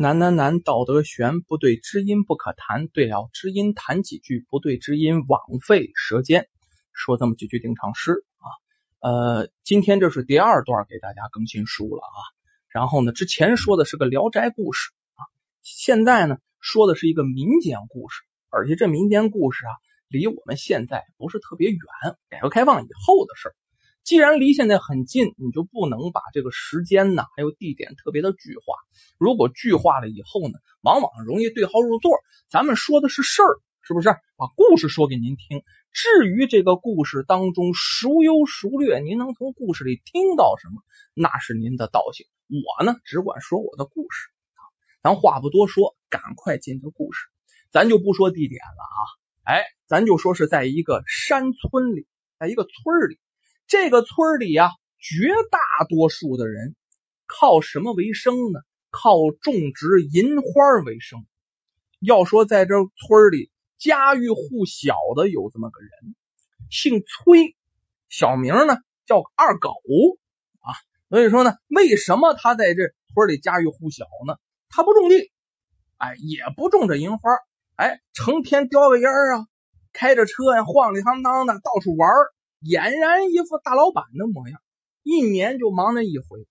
难难难，道德悬，不对知音不可谈。对了知音谈几句，不对知音枉费舌尖。说这么几句定场诗啊。呃，今天这是第二段给大家更新书了啊。然后呢，之前说的是个聊斋故事啊，现在呢说的是一个民间故事，而且这民间故事啊，离我们现在不是特别远，改革开放以后的事儿。既然离现在很近，你就不能把这个时间呢，还有地点特别的具化。如果具化了以后呢，往往容易对号入座。咱们说的是事儿，是不是？把故事说给您听。至于这个故事当中孰优孰劣，您能从故事里听到什么，那是您的道行。我呢，只管说我的故事。咱话不多说，赶快进这故事。咱就不说地点了啊，哎，咱就说是在一个山村里，在一个村里。这个村里啊，绝大多数的人靠什么为生呢？靠种植银花为生。要说在这村里家喻户晓的有这么个人，姓崔，小名呢叫二狗啊。所以说呢，为什么他在这村里家喻户晓呢？他不种地，哎，也不种这银花，哎，成天叼个烟啊，开着车呀，晃里晃荡的到处玩俨然一副大老板的模样，一年就忙那一回。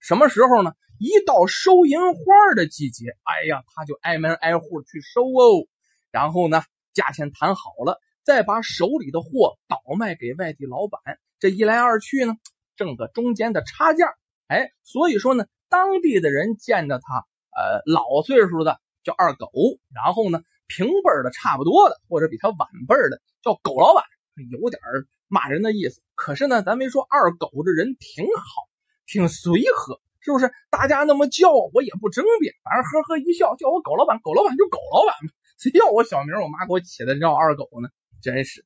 什么时候呢？一到收银花的季节，哎呀，他就挨门挨户去收哦。然后呢，价钱谈好了，再把手里的货倒卖给外地老板。这一来二去呢，挣个中间的差价。哎，所以说呢，当地的人见着他，呃，老岁数的叫二狗，然后呢，平辈的差不多的，或者比他晚辈的叫狗老板，有点骂人的意思，可是呢，咱没说二狗这人挺好，挺随和，是不是？大家那么叫我也不争辩，反正呵呵一笑，叫我狗老板，狗老板就狗老板 谁叫我小名？我妈给我起的叫二狗呢，真是。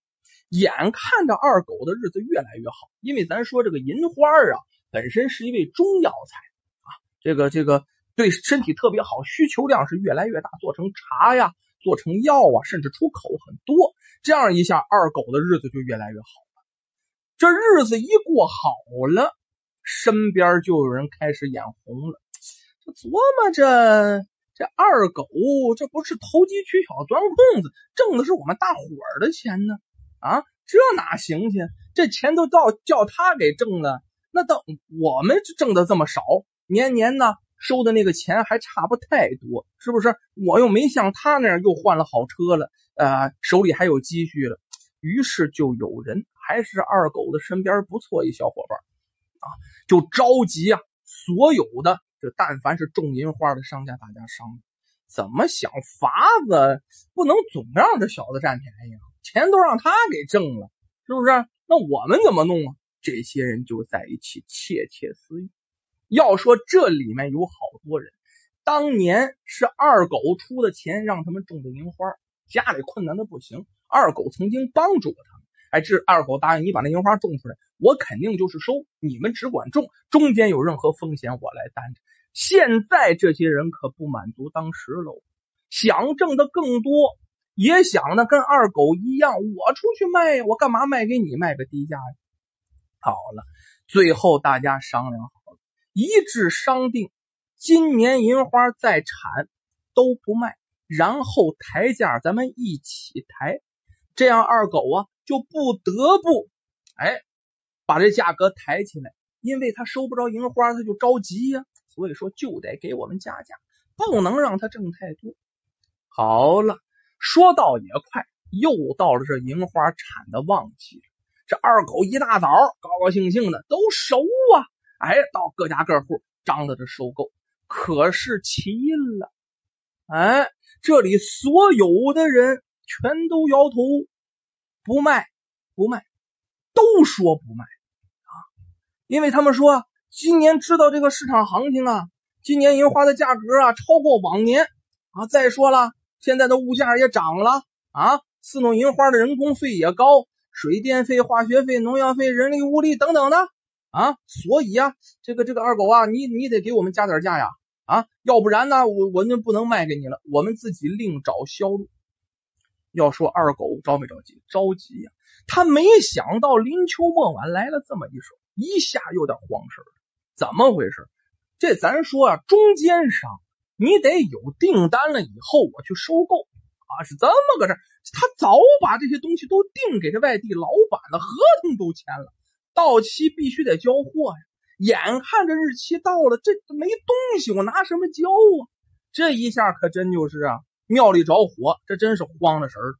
眼看着二狗的日子越来越好，因为咱说这个银花啊，本身是一味中药材啊，这个这个对身体特别好，需求量是越来越大，做成茶呀，做成药啊，甚至出口很多。这样一下，二狗的日子就越来越好了。这日子一过好了，身边就有人开始眼红了。就琢磨着，这二狗这不是投机取巧、钻空子，挣的是我们大伙儿的钱呢？啊，这哪行去？这钱都到叫他给挣了，那到我们挣的这么少，年年呢收的那个钱还差不太多，是不是？我又没像他那样又换了好车了，呃，手里还有积蓄了。于是就有人。还是二狗子身边不错一小伙伴啊，就着急啊！所有的就但凡是种银花的商家，大家商量怎么想法子，不能总让这小子占便宜啊！钱都让他给挣了，是不是？那我们怎么弄啊？这些人就在一起窃窃私语。要说这里面有好多人，当年是二狗出的钱让他们种的银花，家里困难的不行，二狗曾经帮助过他们。哎，这二狗答应你把那银花种出来，我肯定就是收，你们只管种，中间有任何风险我来担着。现在这些人可不满足当时喽，想挣的更多，也想呢跟二狗一样，我出去卖，我干嘛卖给你卖个低价呀？好了，最后大家商量好，一致商定，今年银花再产都不卖，然后抬价咱们一起抬，这样二狗啊。就不得不哎把这价格抬起来，因为他收不着银花，他就着急呀。所以说就得给我们加价，不能让他挣太多。好了，说到也快，又到了这银花产的旺季了。这二狗一大早高高兴兴的都熟啊，哎，到各家各户张罗着收购。可是奇了，哎，这里所有的人全都摇头。不卖，不卖，都说不卖啊！因为他们说今年知道这个市场行情啊，今年银花的价格啊超过往年啊。再说了，现在的物价也涨了啊，伺弄银花的人工费也高，水电费、化学费、农药费、人力物力等等的啊。所以啊，这个这个二狗啊，你你得给我们加点价呀啊，要不然呢，我我就不能卖给你了，我们自己另找销路。要说二狗着没着急？着急呀！他没想到临秋末晚来了这么一手，一下有点慌神了。怎么回事？这咱说啊，中间商你得有订单了以后我去收购啊，是这么个事他早把这些东西都订给这外地老板了，合同都签了，到期必须得交货呀。眼看着日期到了，这没东西，我拿什么交啊？这一下可真就是啊，庙里着火，这真是慌了神儿。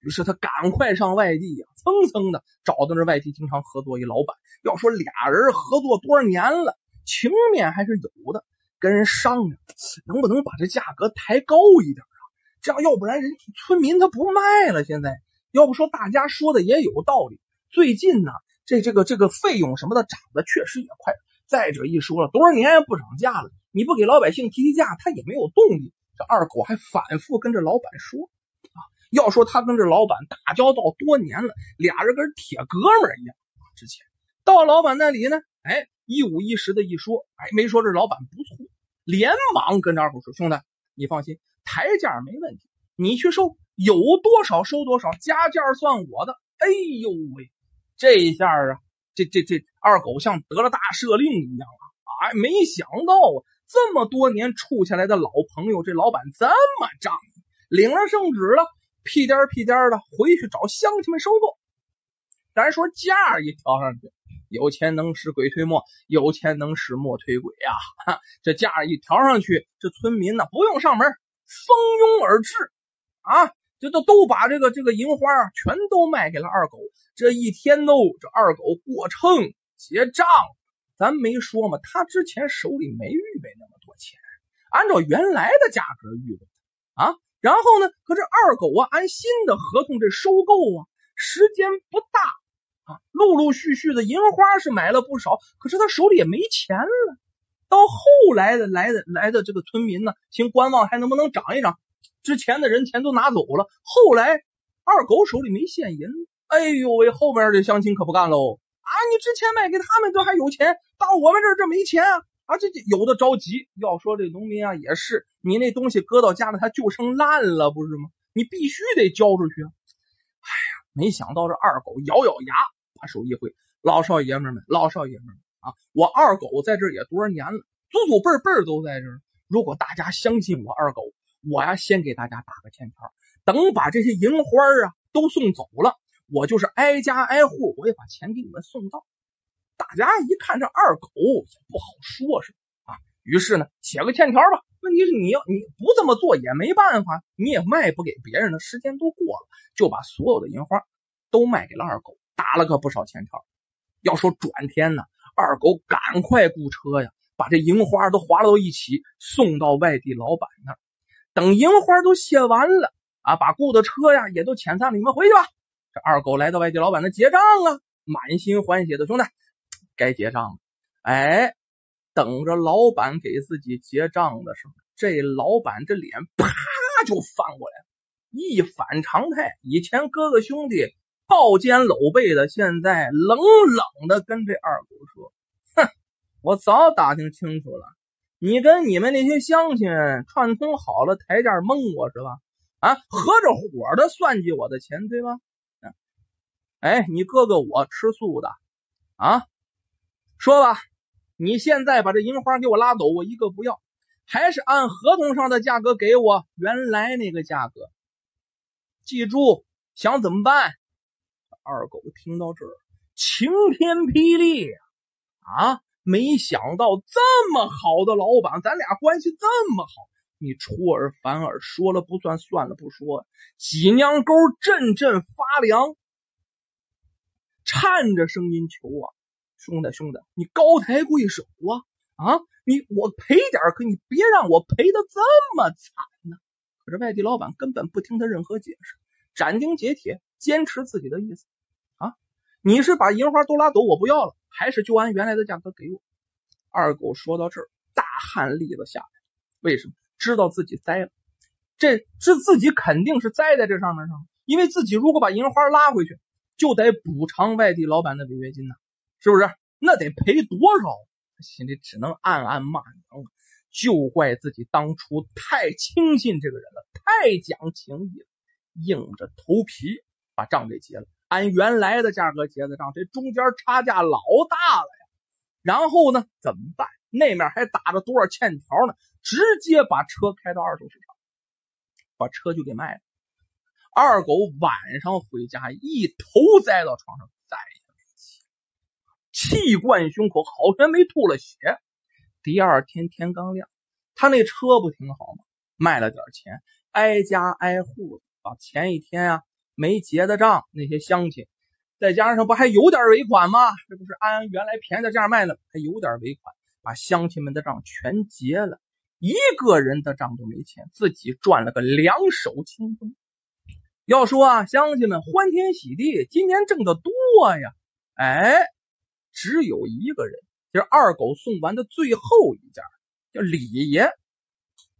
于是他赶快上外地呀，蹭蹭的找到那外地经常合作一老板。要说俩人合作多少年了，情面还是有的，跟人商量能不能把这价格抬高一点啊？这样要不然人村民他不卖了。现在要不说大家说的也有道理，最近呢。这这个这个费用什么的涨的确实也快。再者一说了，多少年不涨价了，你不给老百姓提提价，他也没有动力。这二狗还反复跟这老板说啊，要说他跟这老板打交道多年了，俩人跟铁哥们一样。之前到老板那里呢，哎，一五一十的一说，哎，没说这老板不错，连忙跟这二狗说：“兄弟，你放心，抬价没问题，你去收，有多少收多少，加价算我的。”哎呦喂！这一下啊，这这这二狗像得了大赦令一样啊！哎，没想到啊，这么多年处下来的老朋友，这老板这么仗义，领了圣旨了，屁颠屁颠的回去找乡亲们收购。咱说价一调上去，有钱能使鬼推磨，有钱能使磨推鬼呀！这价一调上去，这村民呢不用上门，蜂拥而至啊！这都都把这个这个银花全都卖给了二狗。这一天都这二狗过秤结账，咱没说嘛，他之前手里没预备那么多钱，按照原来的价格预备啊。然后呢，可这二狗啊，按新的合同这收购啊，时间不大啊，陆陆续续的银花是买了不少，可是他手里也没钱了。到后来的来的来的这个村民呢，先观望，还能不能涨一涨？之前的人钱都拿走了，后来二狗手里没现银，哎呦喂，后边的乡亲可不干喽啊！你之前卖给他们都还有钱，到我们这儿这没钱啊！啊，这这有的着急。要说这农民啊，也是你那东西搁到家里，它就剩烂了，不是吗？你必须得交出去啊！哎呀，没想到这二狗咬咬牙，把手一挥，老少爷们们，老少爷们们啊，我二狗在这也多少年了，祖祖辈辈都在这儿。如果大家相信我二狗。我呀，先给大家打个欠条，等把这些银花啊都送走了，我就是挨家挨户，我也把钱给你们送到。大家一看这二狗也不好说，是啊，于是呢，写个欠条吧。问题是你要你不这么做也没办法，你也卖不给别人的时间都过了，就把所有的银花都卖给了二狗，打了个不少欠条。要说转天呢，二狗赶快雇车呀，把这银花都划到一起，送到外地老板那儿。等银花都卸完了啊，把雇的车呀也都遣散了，你们回去吧。这二狗来到外地老板那结账啊，满心欢喜的兄弟，该结账了。哎，等着老板给自己结账的时候，这老板这脸啪就翻过来了，一反常态。以前哥哥兄弟抱肩搂背的，现在冷冷的跟这二狗说：“哼，我早打听清楚了。”你跟你们那些乡亲串通好了，抬价蒙我是吧？啊，合着伙的算计我的钱对吧？哎，你哥哥我吃素的啊，说吧，你现在把这银花给我拉走，我一个不要，还是按合同上的价格给我原来那个价格。记住，想怎么办？二狗听到这儿，晴天霹雳啊！没想到这么好的老板，咱俩关系这么好，你出尔反尔，说了不算，算了不说，脊梁沟阵阵发凉，颤着声音求啊，兄弟兄弟，你高抬贵手啊啊！你我赔点，可你别让我赔的这么惨呢。可是外地老板根本不听他任何解释，斩钉截铁坚持自己的意思！你是把银花都拉走，我不要了。还是就按原来的价格给我。二狗说到这儿，大汗立了下来。为什么？知道自己栽了，这是自己肯定是栽在这上面上。因为自己如果把银花拉回去，就得补偿外地老板的违约金呢，是不是？那得赔多少？心里只能暗暗骂娘了，就怪自己当初太轻信这个人了，太讲情义了，硬着头皮把账给结了。按原来的价格结的账，这中间差价老大了呀。然后呢，怎么办？那面还打着多少欠条呢？直接把车开到二手市场，把车就给卖了。二狗晚上回家，一头栽到床上，再也没起，气贯胸口，好悬没吐了血。第二天天刚亮，他那车不挺好吗？卖了点钱，挨家挨户的把前一天啊没结的账，那些乡亲，再加上不还有点尾款吗？这不是按原来便宜的价卖了，还有点尾款，把乡亲们的账全结了，一个人的账都没欠，自己赚了个两手清风。要说啊，乡亲们欢天喜地，今年挣的多呀！哎，只有一个人，就是二狗送完的最后一件，叫李爷，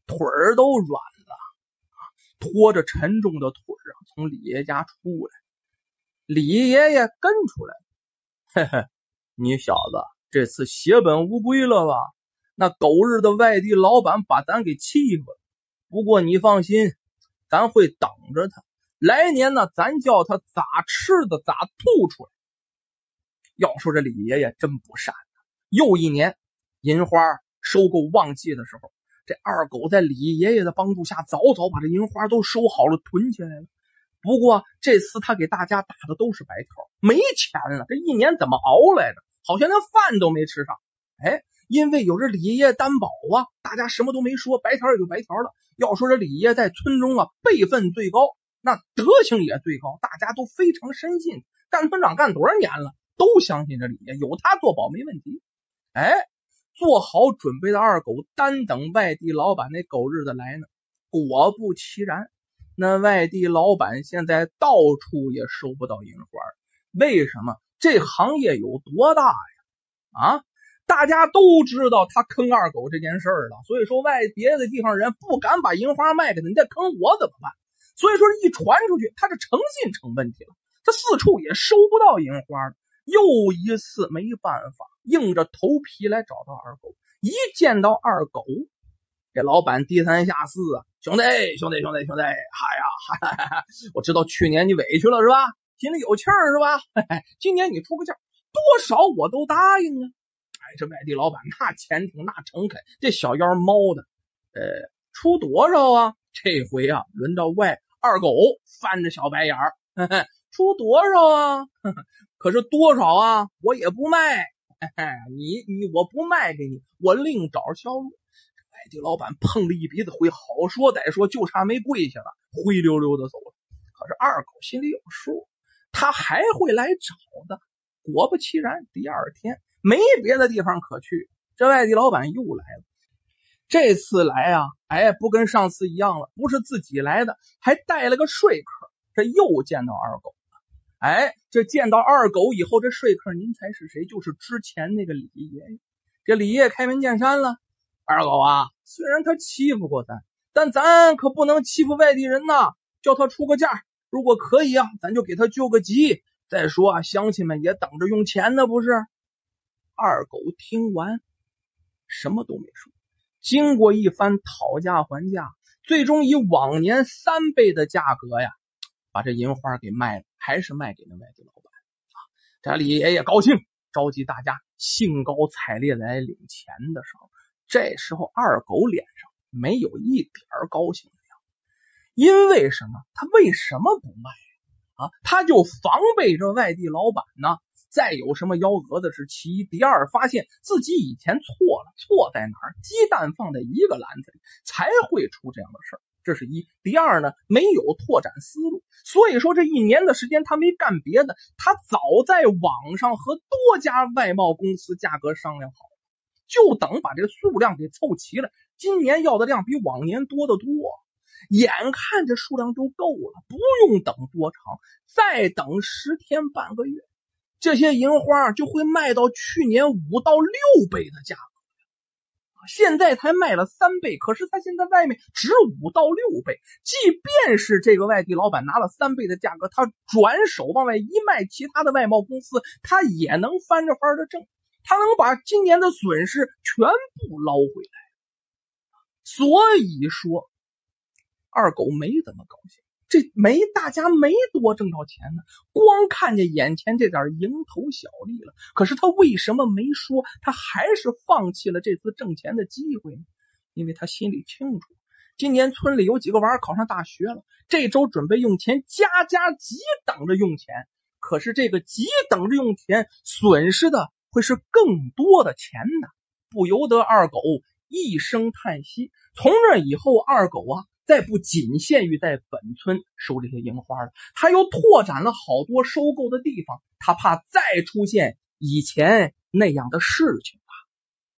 腿儿都软，拖着沉重的腿啊，从李爷家出来。李爷爷跟出来，嘿嘿，你小子这次血本无归了吧？那狗日的外地老板把咱给欺负了。不过你放心，咱会等着他。来年呢，咱叫他咋吃的咋吐出来。要说这李爷爷真不善，又一年银花收购旺季的时候，这二狗在李爷爷的帮助下，早早把这银花都收好了，囤起来了。不过这次他给大家打的都是白条，没钱了。这一年怎么熬来的？好像连饭都没吃上。哎，因为有这李爷爷担保啊，大家什么都没说，白条也就白条了。要说这李爷在村中啊，辈分最高。那德行也最高，大家都非常深信。干村长干多少年了，都相信这李爷，有他做保没问题。哎，做好准备的二狗，单等外地老板那狗日子来呢。果不其然，那外地老板现在到处也收不到银花。为什么？这行业有多大呀？啊，大家都知道他坑二狗这件事了，所以说外别的地方人不敢把银花卖给他，你再坑我怎么办？所以说，一传出去，他这诚信成问题了。他四处也收不到银花了，又一次没办法，硬着头皮来找到二狗。一见到二狗，这老板低三下四啊，兄弟，兄弟，兄弟，兄弟，哎呀，哈哈，我知道去年你委屈了是吧？心里有气儿是吧？今年你出个价，多少我都答应啊。哎，这外地老板那虔诚那诚恳，这小腰猫的，呃，出多少啊？这回啊，轮到外二狗翻着小白眼儿，出多少啊？可是多少啊？我也不卖，你你我不卖给你，我另找销路。外地老板碰了一鼻子灰，好说歹说，就差没跪下了，灰溜溜的走了。可是二狗心里有数，他还会来找的。果不其然，第二天没别的地方可去，这外地老板又来了。这次来啊，哎，不跟上次一样了，不是自己来的，还带了个说客。这又见到二狗，哎，这见到二狗以后，这说客您猜是谁？就是之前那个李爷爷。这李爷开门见山了，二狗啊，虽然他欺负过咱，但咱可不能欺负外地人呐。叫他出个价，如果可以啊，咱就给他救个急。再说啊，乡亲们也等着用钱呢，不是？二狗听完，什么都没说。经过一番讨价还价，最终以往年三倍的价格呀，把这银花给卖了，还是卖给那外地老板啊。这李爷爷高兴，召集大家兴高采烈来领钱的时候，这时候二狗脸上没有一点高兴的样子，因为什么？他为什么不卖啊？他就防备这外地老板呢。再有什么幺蛾子是其一，第二发现自己以前错了，错在哪儿？鸡蛋放在一个篮子里才会出这样的事儿，这是一。第二呢，没有拓展思路，所以说这一年的时间他没干别的，他早在网上和多家外贸公司价格商量好，就等把这数量给凑齐了。今年要的量比往年多得多，眼看这数量就够了，不用等多长，再等十天半个月。这些银花就会卖到去年五到六倍的价格，现在才卖了三倍，可是他现在外面值五到六倍。即便是这个外地老板拿了三倍的价格，他转手往外一卖，其他的外贸公司他也能翻着番的挣，他能把今年的损失全部捞回来。所以说，二狗没怎么高兴。这没大家没多挣着钱呢，光看见眼前这点蝇头小利了。可是他为什么没说？他还是放弃了这次挣钱的机会呢？因为他心里清楚，今年村里有几个娃考上大学了，这周准备用钱，家家急等着用钱。可是这个急等着用钱，损失的会是更多的钱呢，不由得二狗一声叹息。从那以后，二狗啊，再不仅限于在本村收这些樱花了，他又拓展了好多收购的地方，他怕再出现以前那样的事情。